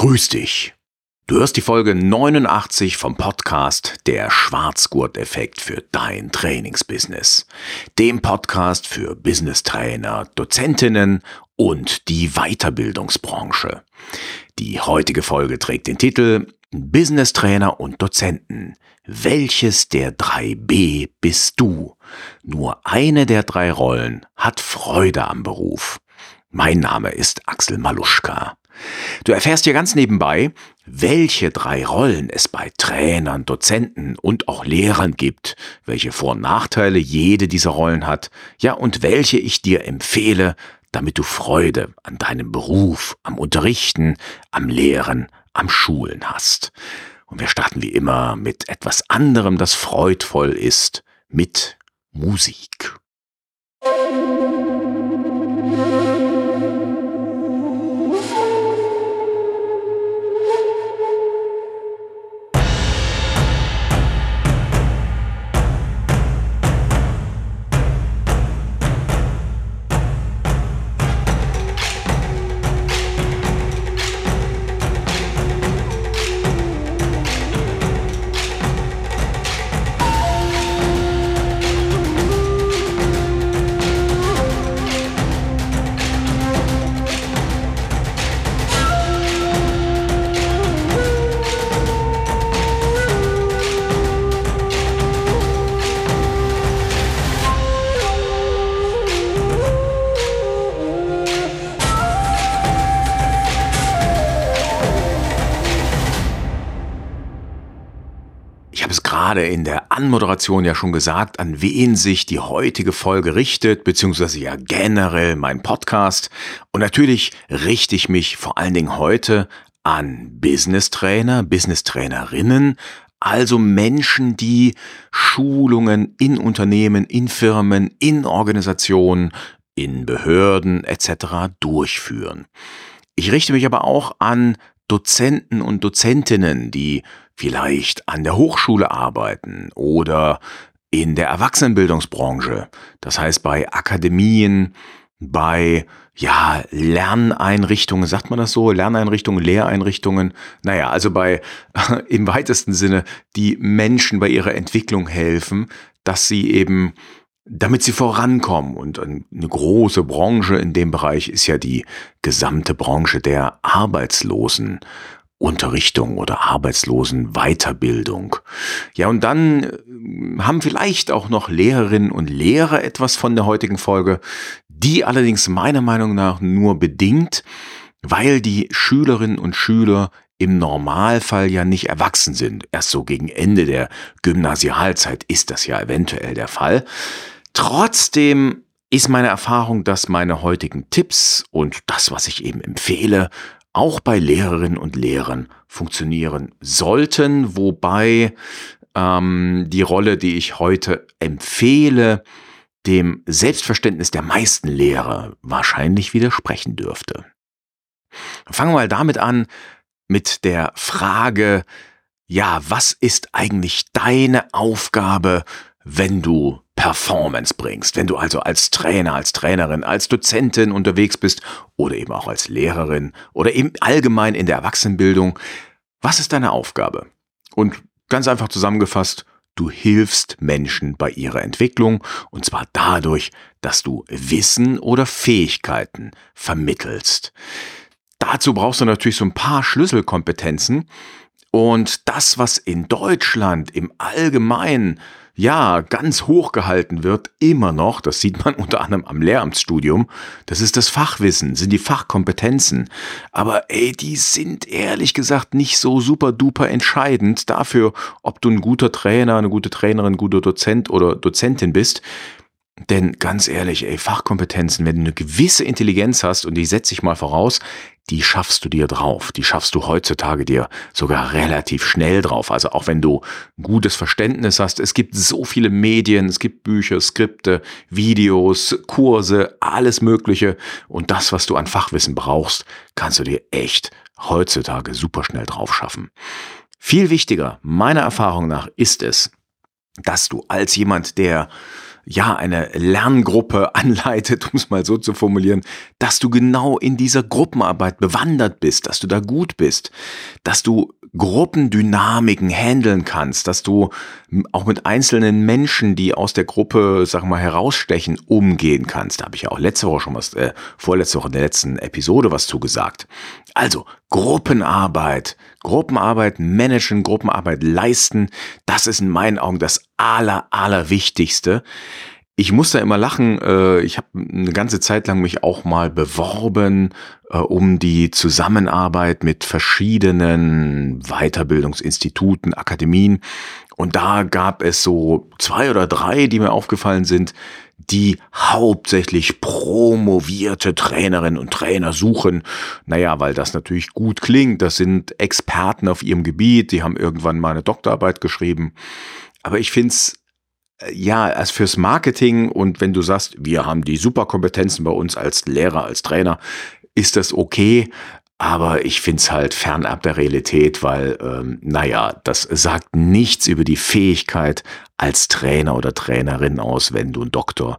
Grüß dich. Du hörst die Folge 89 vom Podcast Der Schwarzgurt-Effekt für dein Trainingsbusiness. Dem Podcast für Business-Trainer, Dozentinnen und die Weiterbildungsbranche. Die heutige Folge trägt den Titel Business-Trainer und Dozenten. Welches der drei B bist du? Nur eine der drei Rollen hat Freude am Beruf. Mein Name ist Axel Maluschka. Du erfährst hier ganz nebenbei, welche drei Rollen es bei Trainern, Dozenten und auch Lehrern gibt, welche Vor- und Nachteile jede dieser Rollen hat, ja und welche ich dir empfehle, damit du Freude an deinem Beruf, am Unterrichten, am Lehren, am Schulen hast. Und wir starten wie immer mit etwas anderem, das freudvoll ist, mit Musik. Gerade in der Anmoderation ja schon gesagt, an wen sich die heutige Folge richtet, beziehungsweise ja generell mein Podcast. Und natürlich richte ich mich vor allen Dingen heute an Business Trainer, Business Trainerinnen, also Menschen, die Schulungen in Unternehmen, in Firmen, in Organisationen, in Behörden etc. durchführen. Ich richte mich aber auch an Dozenten und Dozentinnen, die vielleicht an der Hochschule arbeiten oder in der Erwachsenenbildungsbranche, das heißt bei Akademien, bei ja, Lerneinrichtungen, sagt man das so? Lerneinrichtungen, Lehreinrichtungen. Naja, also bei im weitesten Sinne, die Menschen bei ihrer Entwicklung helfen, dass sie eben, damit sie vorankommen. Und eine große Branche in dem Bereich ist ja die gesamte Branche der Arbeitslosen. Unterrichtung oder Arbeitslosen Weiterbildung. Ja, und dann äh, haben vielleicht auch noch Lehrerinnen und Lehrer etwas von der heutigen Folge, die allerdings meiner Meinung nach nur bedingt, weil die Schülerinnen und Schüler im Normalfall ja nicht erwachsen sind. Erst so gegen Ende der Gymnasialzeit ist das ja eventuell der Fall. Trotzdem ist meine Erfahrung, dass meine heutigen Tipps und das, was ich eben empfehle, auch bei Lehrerinnen und Lehrern funktionieren sollten, wobei ähm, die Rolle, die ich heute empfehle, dem Selbstverständnis der meisten Lehrer wahrscheinlich widersprechen dürfte. Fangen wir mal damit an, mit der Frage, ja, was ist eigentlich deine Aufgabe, wenn du Performance bringst, wenn du also als Trainer, als Trainerin, als Dozentin unterwegs bist oder eben auch als Lehrerin oder eben allgemein in der Erwachsenenbildung, was ist deine Aufgabe? Und ganz einfach zusammengefasst, du hilfst Menschen bei ihrer Entwicklung und zwar dadurch, dass du Wissen oder Fähigkeiten vermittelst. Dazu brauchst du natürlich so ein paar Schlüsselkompetenzen und das, was in Deutschland im Allgemeinen ja, ganz hoch gehalten wird, immer noch, das sieht man unter anderem am Lehramtsstudium, das ist das Fachwissen, sind die Fachkompetenzen. Aber ey, die sind ehrlich gesagt nicht so super duper entscheidend dafür, ob du ein guter Trainer, eine gute Trainerin, guter Dozent oder Dozentin bist. Denn ganz ehrlich, ey, Fachkompetenzen, wenn du eine gewisse Intelligenz hast, und die setze ich mal voraus, die schaffst du dir drauf. Die schaffst du heutzutage dir sogar relativ schnell drauf. Also auch wenn du gutes Verständnis hast, es gibt so viele Medien, es gibt Bücher, Skripte, Videos, Kurse, alles Mögliche. Und das, was du an Fachwissen brauchst, kannst du dir echt heutzutage super schnell drauf schaffen. Viel wichtiger, meiner Erfahrung nach, ist es, dass du als jemand, der ja, eine Lerngruppe anleitet, um es mal so zu formulieren, dass du genau in dieser Gruppenarbeit bewandert bist, dass du da gut bist, dass du Gruppendynamiken handeln kannst, dass du auch mit einzelnen Menschen, die aus der Gruppe, sag mal, herausstechen, umgehen kannst. Da habe ich ja auch letzte Woche schon was, äh, vorletzte Woche in der letzten Episode was zugesagt. Also Gruppenarbeit, Gruppenarbeit managen, Gruppenarbeit leisten, das ist in meinen Augen das aller, aller Wichtigste. Ich muss da immer lachen. Äh, ich habe eine ganze Zeit lang mich auch mal beworben äh, um die Zusammenarbeit mit verschiedenen Weiterbildungsinstituten, Akademien. Und da gab es so zwei oder drei, die mir aufgefallen sind, die hauptsächlich promovierte Trainerinnen und Trainer suchen. Naja, weil das natürlich gut klingt. Das sind Experten auf ihrem Gebiet, die haben irgendwann mal eine Doktorarbeit geschrieben. Aber ich find's ja, als fürs Marketing und wenn du sagst, wir haben die Superkompetenzen bei uns als Lehrer, als Trainer, ist das okay. Aber ich find's halt fernab der Realität, weil, ähm, naja, das sagt nichts über die Fähigkeit als Trainer oder Trainerin aus, wenn du ein Doktor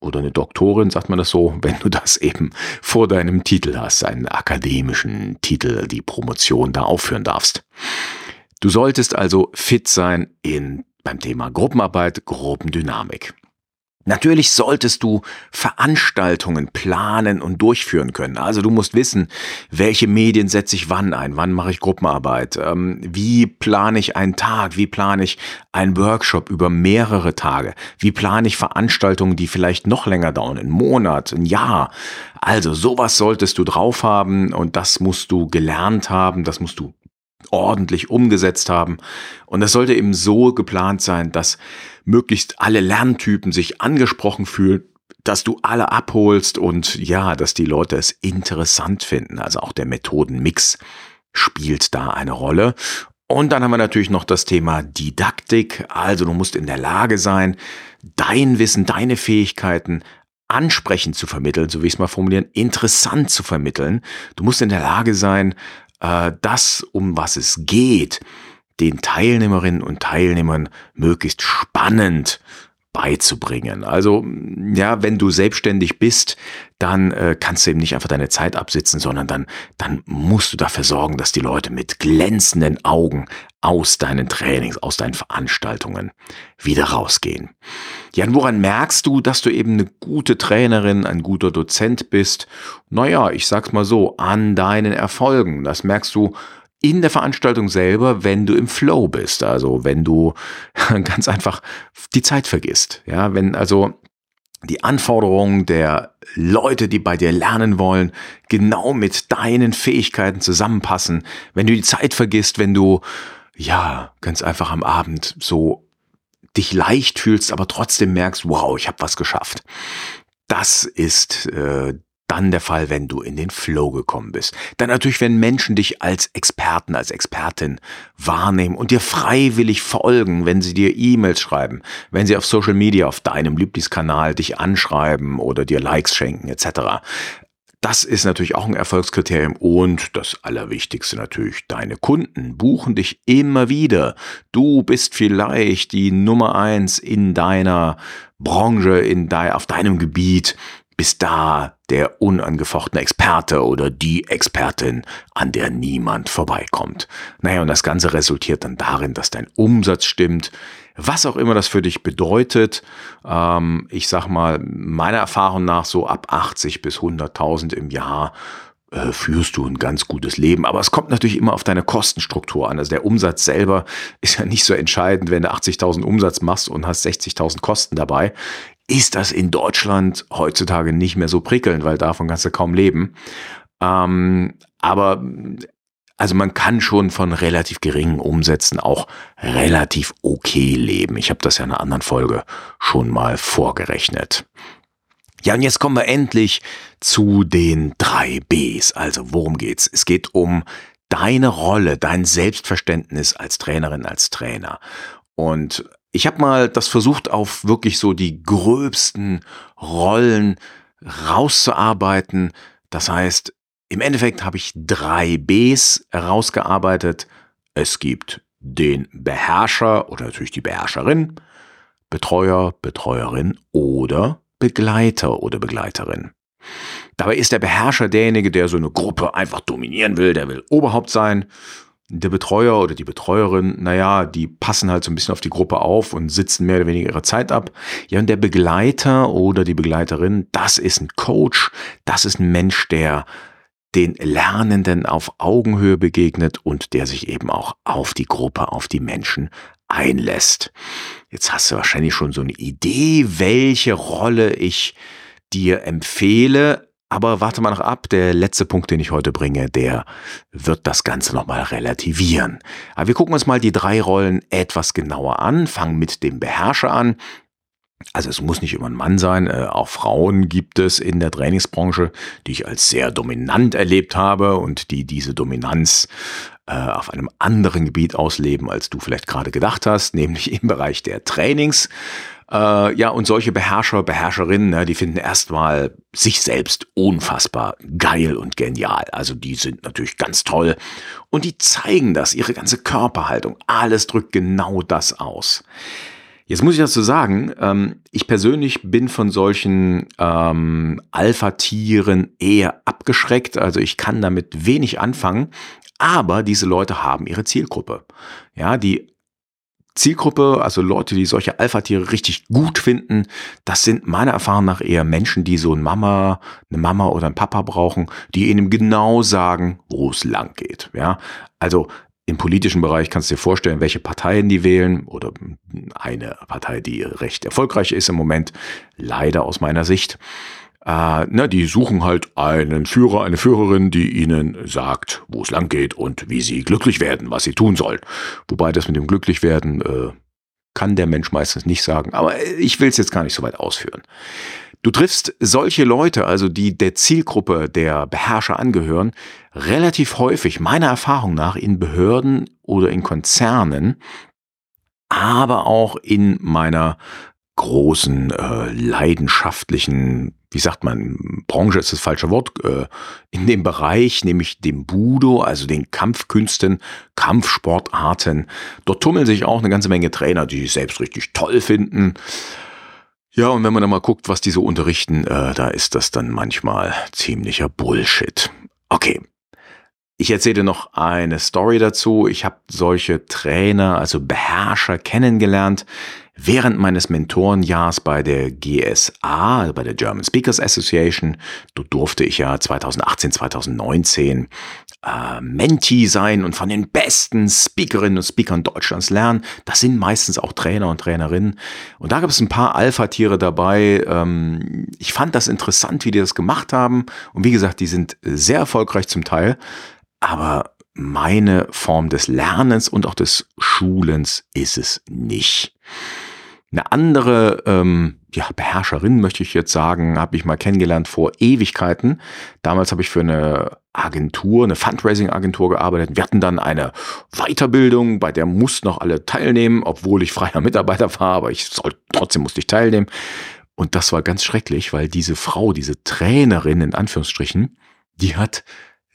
oder eine Doktorin, sagt man das so, wenn du das eben vor deinem Titel hast, einen akademischen Titel, die Promotion da aufführen darfst. Du solltest also fit sein in beim Thema Gruppenarbeit, Gruppendynamik. Natürlich solltest du Veranstaltungen planen und durchführen können. Also du musst wissen, welche Medien setze ich wann ein, wann mache ich Gruppenarbeit, ähm, wie plane ich einen Tag, wie plane ich einen Workshop über mehrere Tage, wie plane ich Veranstaltungen, die vielleicht noch länger dauern, einen Monat, ein Jahr. Also sowas solltest du drauf haben und das musst du gelernt haben, das musst du ordentlich umgesetzt haben. Und das sollte eben so geplant sein, dass möglichst alle Lerntypen sich angesprochen fühlen, dass du alle abholst und ja, dass die Leute es interessant finden. Also auch der Methodenmix spielt da eine Rolle. Und dann haben wir natürlich noch das Thema Didaktik. Also du musst in der Lage sein, dein Wissen, deine Fähigkeiten ansprechend zu vermitteln, so wie ich es mal formulieren, interessant zu vermitteln. Du musst in der Lage sein, äh, das, um was es geht, den Teilnehmerinnen und Teilnehmern möglichst spannend beizubringen. Also ja, wenn du selbstständig bist, dann äh, kannst du eben nicht einfach deine Zeit absitzen, sondern dann, dann musst du dafür sorgen, dass die Leute mit glänzenden Augen aus deinen Trainings, aus deinen Veranstaltungen wieder rausgehen. Ja, und woran merkst du, dass du eben eine gute Trainerin, ein guter Dozent bist? Naja, ich sag's mal so, an deinen Erfolgen. Das merkst du in der Veranstaltung selber, wenn du im Flow bist. Also wenn du ganz einfach die Zeit vergisst. Ja, wenn also die Anforderungen der Leute, die bei dir lernen wollen, genau mit deinen Fähigkeiten zusammenpassen. Wenn du die Zeit vergisst, wenn du ja ganz einfach am Abend so dich leicht fühlst, aber trotzdem merkst, wow, ich habe was geschafft. Das ist äh, dann der Fall, wenn du in den Flow gekommen bist. Dann natürlich, wenn Menschen dich als Experten, als Expertin wahrnehmen und dir freiwillig folgen, wenn sie dir E-Mails schreiben, wenn sie auf Social Media, auf deinem Lieblingskanal dich anschreiben oder dir Likes schenken etc. Das ist natürlich auch ein Erfolgskriterium und das Allerwichtigste natürlich, deine Kunden buchen dich immer wieder. Du bist vielleicht die Nummer eins in deiner Branche, in de auf deinem Gebiet bist da der unangefochtene Experte oder die Expertin, an der niemand vorbeikommt. Naja, und das Ganze resultiert dann darin, dass dein Umsatz stimmt, was auch immer das für dich bedeutet. Ähm, ich sag mal, meiner Erfahrung nach so ab 80 bis 100.000 im Jahr äh, führst du ein ganz gutes Leben. Aber es kommt natürlich immer auf deine Kostenstruktur an. Also der Umsatz selber ist ja nicht so entscheidend, wenn du 80.000 Umsatz machst und hast 60.000 Kosten dabei ist das in Deutschland heutzutage nicht mehr so prickelnd, weil davon kannst du kaum leben. Ähm, aber also man kann schon von relativ geringen Umsätzen auch relativ okay leben. Ich habe das ja in einer anderen Folge schon mal vorgerechnet. Ja, und jetzt kommen wir endlich zu den drei Bs. Also worum geht's? Es geht um deine Rolle, dein Selbstverständnis als Trainerin, als Trainer. Und ich habe mal das versucht, auf wirklich so die gröbsten Rollen rauszuarbeiten. Das heißt, im Endeffekt habe ich drei Bs herausgearbeitet. Es gibt den Beherrscher oder natürlich die Beherrscherin, Betreuer, Betreuerin oder Begleiter oder Begleiterin. Dabei ist der Beherrscher derjenige, der so eine Gruppe einfach dominieren will, der will Oberhaupt sein. Der Betreuer oder die Betreuerin, naja, die passen halt so ein bisschen auf die Gruppe auf und sitzen mehr oder weniger ihre Zeit ab. Ja, und der Begleiter oder die Begleiterin, das ist ein Coach, das ist ein Mensch, der den Lernenden auf Augenhöhe begegnet und der sich eben auch auf die Gruppe, auf die Menschen einlässt. Jetzt hast du wahrscheinlich schon so eine Idee, welche Rolle ich dir empfehle. Aber warte mal noch ab, der letzte Punkt, den ich heute bringe, der wird das Ganze nochmal relativieren. Aber wir gucken uns mal die drei Rollen etwas genauer an, fangen mit dem Beherrscher an. Also es muss nicht immer ein Mann sein, äh, auch Frauen gibt es in der Trainingsbranche, die ich als sehr dominant erlebt habe und die diese Dominanz äh, auf einem anderen Gebiet ausleben, als du vielleicht gerade gedacht hast, nämlich im Bereich der Trainings. Äh, ja, und solche Beherrscher, Beherrscherinnen, ne, die finden erstmal sich selbst unfassbar geil und genial. Also die sind natürlich ganz toll und die zeigen das, ihre ganze Körperhaltung, alles drückt genau das aus. Jetzt muss ich dazu sagen, ähm, ich persönlich bin von solchen ähm, Alpha-Tieren eher abgeschreckt. Also ich kann damit wenig anfangen. Aber diese Leute haben ihre Zielgruppe. Ja, die Zielgruppe, also Leute, die solche Alpha-Tiere richtig gut finden, das sind meiner Erfahrung nach eher Menschen, die so eine Mama, eine Mama oder einen Papa brauchen, die ihnen genau sagen, wo es lang geht. Ja, also im politischen Bereich kannst du dir vorstellen, welche Parteien die wählen oder eine Partei, die recht erfolgreich ist im Moment, leider aus meiner Sicht. Äh, na, die suchen halt einen Führer, eine Führerin, die ihnen sagt, wo es lang geht und wie sie glücklich werden, was sie tun sollen. Wobei das mit dem Glücklichwerden äh, kann der Mensch meistens nicht sagen. Aber ich will es jetzt gar nicht so weit ausführen. Du triffst solche Leute, also die der Zielgruppe der Beherrscher angehören, relativ häufig, meiner Erfahrung nach, in Behörden oder in Konzernen, aber auch in meiner großen, äh, leidenschaftlichen, wie sagt man, Branche ist das falsche Wort, äh, in dem Bereich, nämlich dem Budo, also den Kampfkünsten, Kampfsportarten. Dort tummeln sich auch eine ganze Menge Trainer, die sich selbst richtig toll finden. Ja, und wenn man dann mal guckt, was die so unterrichten, äh, da ist das dann manchmal ziemlicher Bullshit. Okay. Ich erzähle noch eine Story dazu. Ich habe solche Trainer, also Beherrscher kennengelernt während meines Mentorenjahrs bei der GSA, also bei der German Speakers Association. Durfte ich ja 2018, 2019 äh, Menti sein und von den besten Speakerinnen und Speakern Deutschlands lernen. Das sind meistens auch Trainer und Trainerinnen. Und da gab es ein paar Alpha-Tiere dabei. Ähm, ich fand das interessant, wie die das gemacht haben. Und wie gesagt, die sind sehr erfolgreich zum Teil. Aber meine Form des Lernens und auch des Schulens ist es nicht. Eine andere ähm, ja, Beherrscherin, möchte ich jetzt sagen, habe ich mal kennengelernt vor Ewigkeiten. Damals habe ich für eine Agentur, eine Fundraising-Agentur gearbeitet. Wir hatten dann eine Weiterbildung, bei der mussten noch alle teilnehmen, obwohl ich freier Mitarbeiter war, aber ich soll, trotzdem musste ich teilnehmen. Und das war ganz schrecklich, weil diese Frau, diese Trainerin in Anführungsstrichen, die hat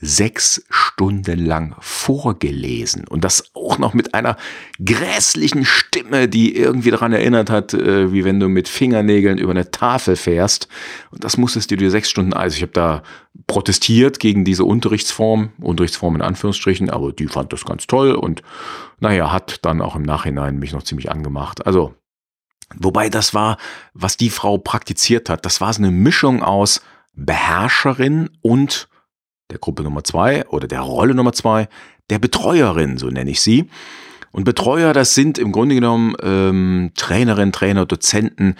sechs Stunden lang vorgelesen und das auch noch mit einer grässlichen Stimme, die irgendwie daran erinnert hat, äh, wie wenn du mit Fingernägeln über eine Tafel fährst. Und das musstest du dir sechs Stunden, also ich habe da protestiert gegen diese Unterrichtsform, Unterrichtsform in Anführungsstrichen, aber die fand das ganz toll und naja, hat dann auch im Nachhinein mich noch ziemlich angemacht. Also, wobei das war, was die Frau praktiziert hat, das war so eine Mischung aus Beherrscherin und der Gruppe Nummer zwei oder der Rolle Nummer zwei, der Betreuerin, so nenne ich sie. Und Betreuer, das sind im Grunde genommen ähm, Trainerinnen, Trainer, Dozenten,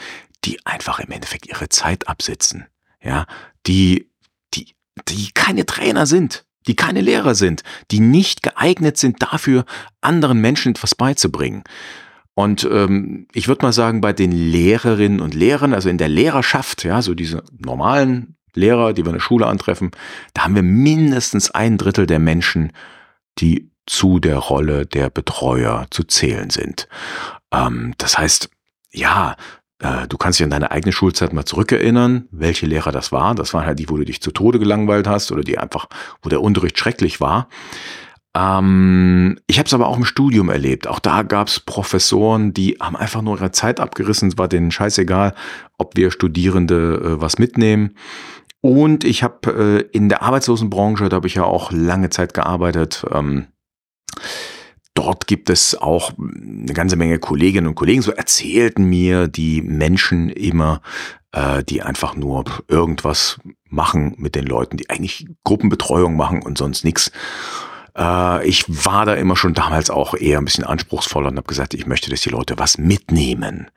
die einfach im Endeffekt ihre Zeit absitzen. Ja, die, die, die keine Trainer sind, die keine Lehrer sind, die nicht geeignet sind dafür, anderen Menschen etwas beizubringen. Und ähm, ich würde mal sagen, bei den Lehrerinnen und Lehrern, also in der Lehrerschaft, ja, so diese normalen Lehrer, die wir in der Schule antreffen, da haben wir mindestens ein Drittel der Menschen, die zu der Rolle der Betreuer zu zählen sind. Ähm, das heißt, ja, äh, du kannst dich an deine eigene Schulzeit mal zurückerinnern, welche Lehrer das war. Das waren halt die, wo du dich zu Tode gelangweilt hast oder die einfach, wo der Unterricht schrecklich war. Ähm, ich habe es aber auch im Studium erlebt. Auch da gab es Professoren, die haben einfach nur ihre Zeit abgerissen. Es war denen scheißegal, ob wir Studierende äh, was mitnehmen. Und ich habe äh, in der Arbeitslosenbranche, da habe ich ja auch lange Zeit gearbeitet, ähm, dort gibt es auch eine ganze Menge Kolleginnen und Kollegen, so erzählten mir die Menschen immer, äh, die einfach nur irgendwas machen mit den Leuten, die eigentlich Gruppenbetreuung machen und sonst nichts. Äh, ich war da immer schon damals auch eher ein bisschen anspruchsvoller und habe gesagt, ich möchte, dass die Leute was mitnehmen.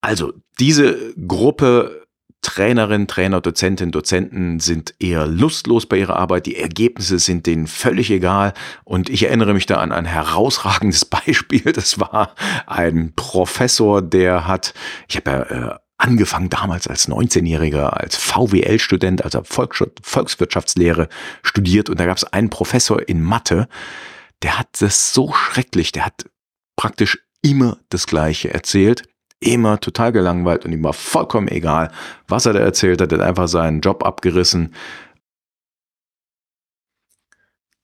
Also diese Gruppe Trainerinnen, Trainer, Dozentinnen, Dozenten sind eher lustlos bei ihrer Arbeit. Die Ergebnisse sind denen völlig egal. Und ich erinnere mich da an ein herausragendes Beispiel. Das war ein Professor, der hat, ich habe ja äh, angefangen damals als 19-Jähriger, als VWL-Student, also Volkswirtschaftslehre studiert. Und da gab es einen Professor in Mathe, der hat das so schrecklich, der hat praktisch immer das Gleiche erzählt immer total gelangweilt und ihm war vollkommen egal, was er da erzählt hat. Er hat einfach seinen Job abgerissen.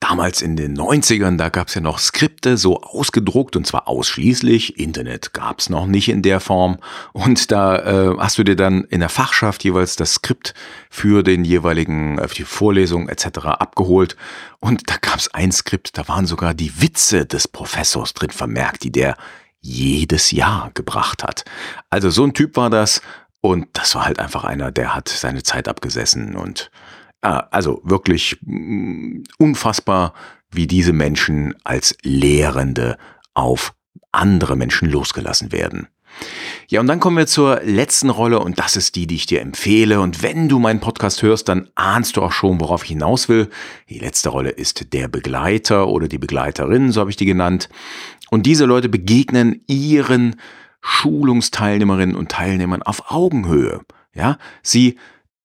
Damals in den 90ern, da gab es ja noch Skripte so ausgedruckt und zwar ausschließlich. Internet gab es noch nicht in der Form. Und da äh, hast du dir dann in der Fachschaft jeweils das Skript für den jeweiligen, für die Vorlesung etc. abgeholt. Und da gab es ein Skript, da waren sogar die Witze des Professors drin vermerkt, die der jedes Jahr gebracht hat. Also so ein Typ war das und das war halt einfach einer, der hat seine Zeit abgesessen und äh, also wirklich mm, unfassbar, wie diese Menschen als Lehrende auf andere Menschen losgelassen werden. Ja, und dann kommen wir zur letzten Rolle und das ist die, die ich dir empfehle. Und wenn du meinen Podcast hörst, dann ahnst du auch schon, worauf ich hinaus will. Die letzte Rolle ist der Begleiter oder die Begleiterin, so habe ich die genannt. Und diese Leute begegnen ihren Schulungsteilnehmerinnen und Teilnehmern auf Augenhöhe. Ja, sie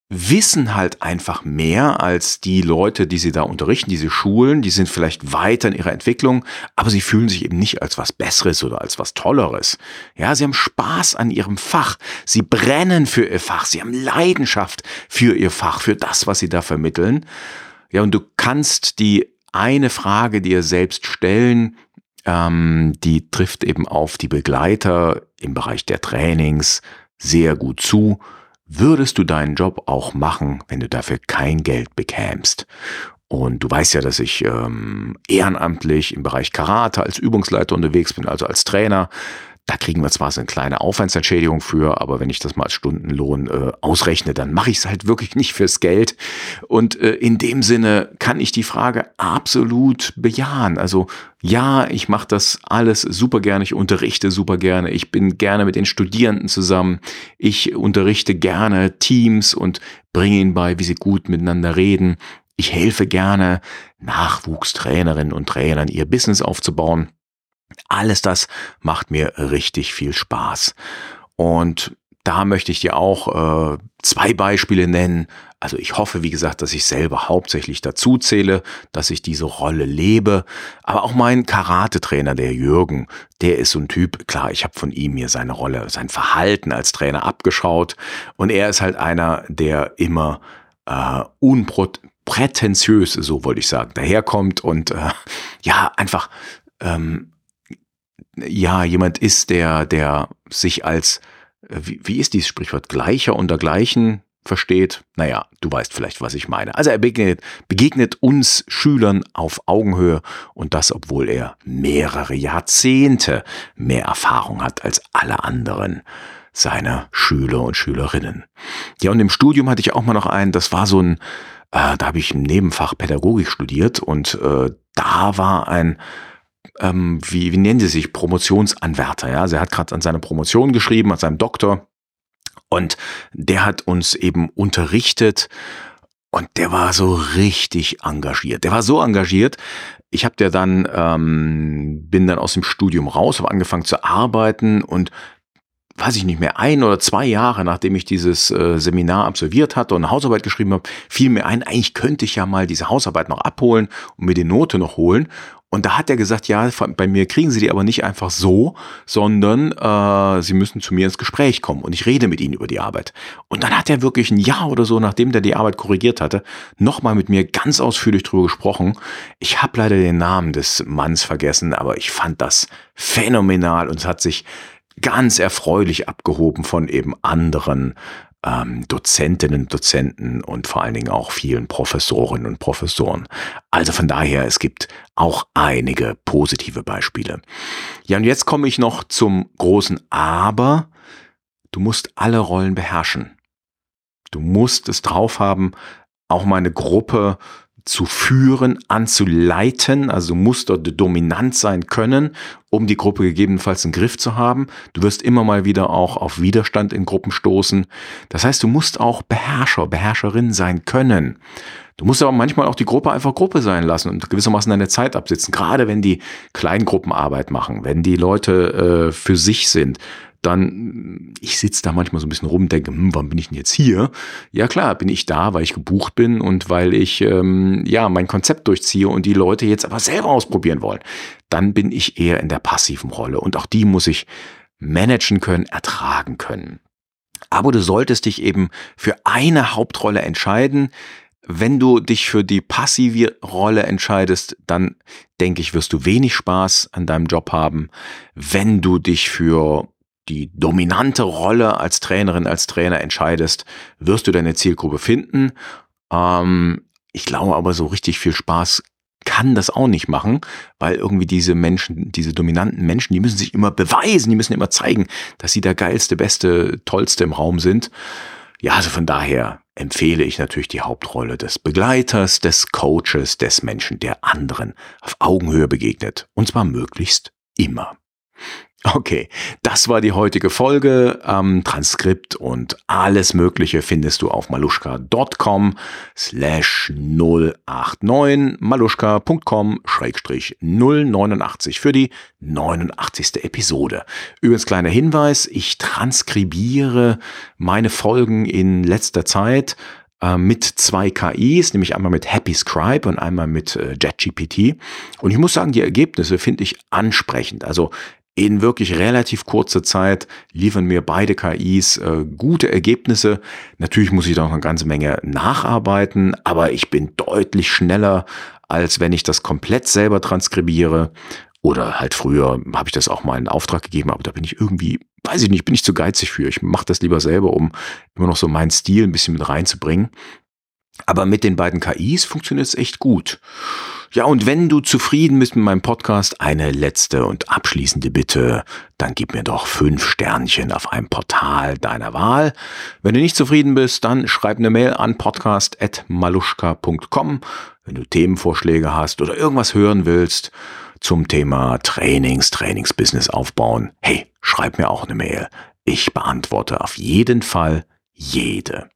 wissen halt einfach mehr als die Leute, die sie da unterrichten, diese Schulen, die sind vielleicht weiter in ihrer Entwicklung, aber sie fühlen sich eben nicht als was Besseres oder als was Tolleres. Ja, sie haben Spaß an ihrem Fach, sie brennen für ihr Fach, sie haben Leidenschaft für ihr Fach, für das, was sie da vermitteln. Ja, und du kannst die eine Frage dir selbst stellen, ähm, die trifft eben auf die Begleiter im Bereich der Trainings sehr gut zu würdest du deinen Job auch machen, wenn du dafür kein Geld bekämst? Und du weißt ja, dass ich ähm, ehrenamtlich im Bereich Karate als Übungsleiter unterwegs bin, also als Trainer. Da kriegen wir zwar so eine kleine Aufwandsentschädigung für, aber wenn ich das mal als Stundenlohn äh, ausrechne, dann mache ich es halt wirklich nicht fürs Geld. Und äh, in dem Sinne kann ich die Frage absolut bejahen. Also ja, ich mache das alles super gerne, ich unterrichte super gerne, ich bin gerne mit den Studierenden zusammen, ich unterrichte gerne Teams und bringe ihnen bei, wie sie gut miteinander reden. Ich helfe gerne Nachwuchstrainerinnen und Trainern, ihr Business aufzubauen. Alles das macht mir richtig viel Spaß. Und da möchte ich dir auch äh, zwei Beispiele nennen. Also ich hoffe, wie gesagt, dass ich selber hauptsächlich dazu zähle, dass ich diese Rolle lebe. Aber auch mein Karate-Trainer, der Jürgen, der ist so ein Typ. Klar, ich habe von ihm mir seine Rolle, sein Verhalten als Trainer abgeschaut. Und er ist halt einer, der immer äh, unprätentiös, so wollte ich sagen, daherkommt und äh, ja, einfach ähm, ja jemand ist, der, der sich als, äh, wie, wie ist dieses Sprichwort, gleicher unter gleichen versteht, naja, du weißt vielleicht, was ich meine. Also er begegnet, begegnet uns Schülern auf Augenhöhe und das, obwohl er mehrere Jahrzehnte mehr Erfahrung hat als alle anderen seiner Schüler und Schülerinnen. Ja, und im Studium hatte ich auch mal noch einen, das war so ein, äh, da habe ich im Nebenfach Pädagogik studiert und äh, da war ein ähm, wie, wie nennen sie sich, Promotionsanwärter. Ja? Also er hat gerade an seiner Promotion geschrieben, an seinem Doktor. Und der hat uns eben unterrichtet und der war so richtig engagiert. Der war so engagiert. Ich habe der dann ähm, bin dann aus dem Studium raus, habe angefangen zu arbeiten und weiß ich nicht mehr, ein oder zwei Jahre, nachdem ich dieses äh, Seminar absolviert hatte und eine Hausarbeit geschrieben habe, fiel mir ein, eigentlich könnte ich ja mal diese Hausarbeit noch abholen und mir die Note noch holen. Und da hat er gesagt, ja, bei mir kriegen Sie die aber nicht einfach so, sondern äh, Sie müssen zu mir ins Gespräch kommen und ich rede mit Ihnen über die Arbeit. Und dann hat er wirklich ein Jahr oder so, nachdem der die Arbeit korrigiert hatte, nochmal mit mir ganz ausführlich drüber gesprochen. Ich habe leider den Namen des Manns vergessen, aber ich fand das phänomenal und es hat sich ganz erfreulich abgehoben von eben anderen ähm, Dozentinnen, Dozenten und vor allen Dingen auch vielen Professorinnen und Professoren. Also von daher, es gibt auch einige positive Beispiele. Ja, und jetzt komme ich noch zum großen Aber. Du musst alle Rollen beherrschen. Du musst es drauf haben, auch mal eine Gruppe zu führen, anzuleiten. Also musst dort dominant sein können, um die Gruppe gegebenenfalls im Griff zu haben. Du wirst immer mal wieder auch auf Widerstand in Gruppen stoßen. Das heißt, du musst auch Beherrscher, Beherrscherin sein können. Du musst aber manchmal auch die Gruppe einfach Gruppe sein lassen und gewissermaßen deine Zeit absitzen. Gerade wenn die Kleingruppenarbeit machen, wenn die Leute äh, für sich sind, dann, ich sitze da manchmal so ein bisschen rum und denke, hm, warum bin ich denn jetzt hier? Ja klar, bin ich da, weil ich gebucht bin und weil ich ähm, ja mein Konzept durchziehe und die Leute jetzt aber selber ausprobieren wollen. Dann bin ich eher in der passiven Rolle und auch die muss ich managen können, ertragen können. Aber du solltest dich eben für eine Hauptrolle entscheiden. Wenn du dich für die passive Rolle entscheidest, dann denke ich, wirst du wenig Spaß an deinem Job haben. Wenn du dich für die dominante Rolle als Trainerin, als Trainer entscheidest, wirst du deine Zielgruppe finden. Ähm, ich glaube aber, so richtig viel Spaß kann das auch nicht machen, weil irgendwie diese Menschen, diese dominanten Menschen, die müssen sich immer beweisen, die müssen immer zeigen, dass sie der geilste, beste, tollste im Raum sind. Ja, also von daher empfehle ich natürlich die Hauptrolle des Begleiters, des Coaches, des Menschen, der anderen auf Augenhöhe begegnet. Und zwar möglichst immer. Okay, das war die heutige Folge. Ähm, Transkript und alles Mögliche findest du auf maluschka.com slash 089 maluschka.com schrägstrich 089 für die 89. Episode. Übrigens kleiner Hinweis, ich transkribiere meine Folgen in letzter Zeit äh, mit zwei KIs, nämlich einmal mit Happy Scribe und einmal mit äh, JetGPT. Und ich muss sagen, die Ergebnisse finde ich ansprechend. Also in wirklich relativ kurzer Zeit liefern mir beide KIs äh, gute Ergebnisse. Natürlich muss ich da noch eine ganze Menge nacharbeiten, aber ich bin deutlich schneller, als wenn ich das komplett selber transkribiere. Oder halt früher habe ich das auch mal in Auftrag gegeben, aber da bin ich irgendwie, weiß ich nicht, bin ich zu geizig für. Ich mache das lieber selber, um immer noch so meinen Stil ein bisschen mit reinzubringen. Aber mit den beiden KIs funktioniert es echt gut. Ja, und wenn du zufrieden bist mit meinem Podcast, eine letzte und abschließende Bitte, dann gib mir doch fünf Sternchen auf einem Portal deiner Wahl. Wenn du nicht zufrieden bist, dann schreib eine Mail an podcast.maluschka.com, wenn du Themenvorschläge hast oder irgendwas hören willst zum Thema Trainings, Trainingsbusiness aufbauen. Hey, schreib mir auch eine Mail. Ich beantworte auf jeden Fall jede.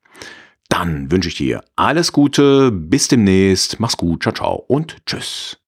Dann wünsche ich dir alles Gute, bis demnächst, mach's gut, ciao, ciao und tschüss.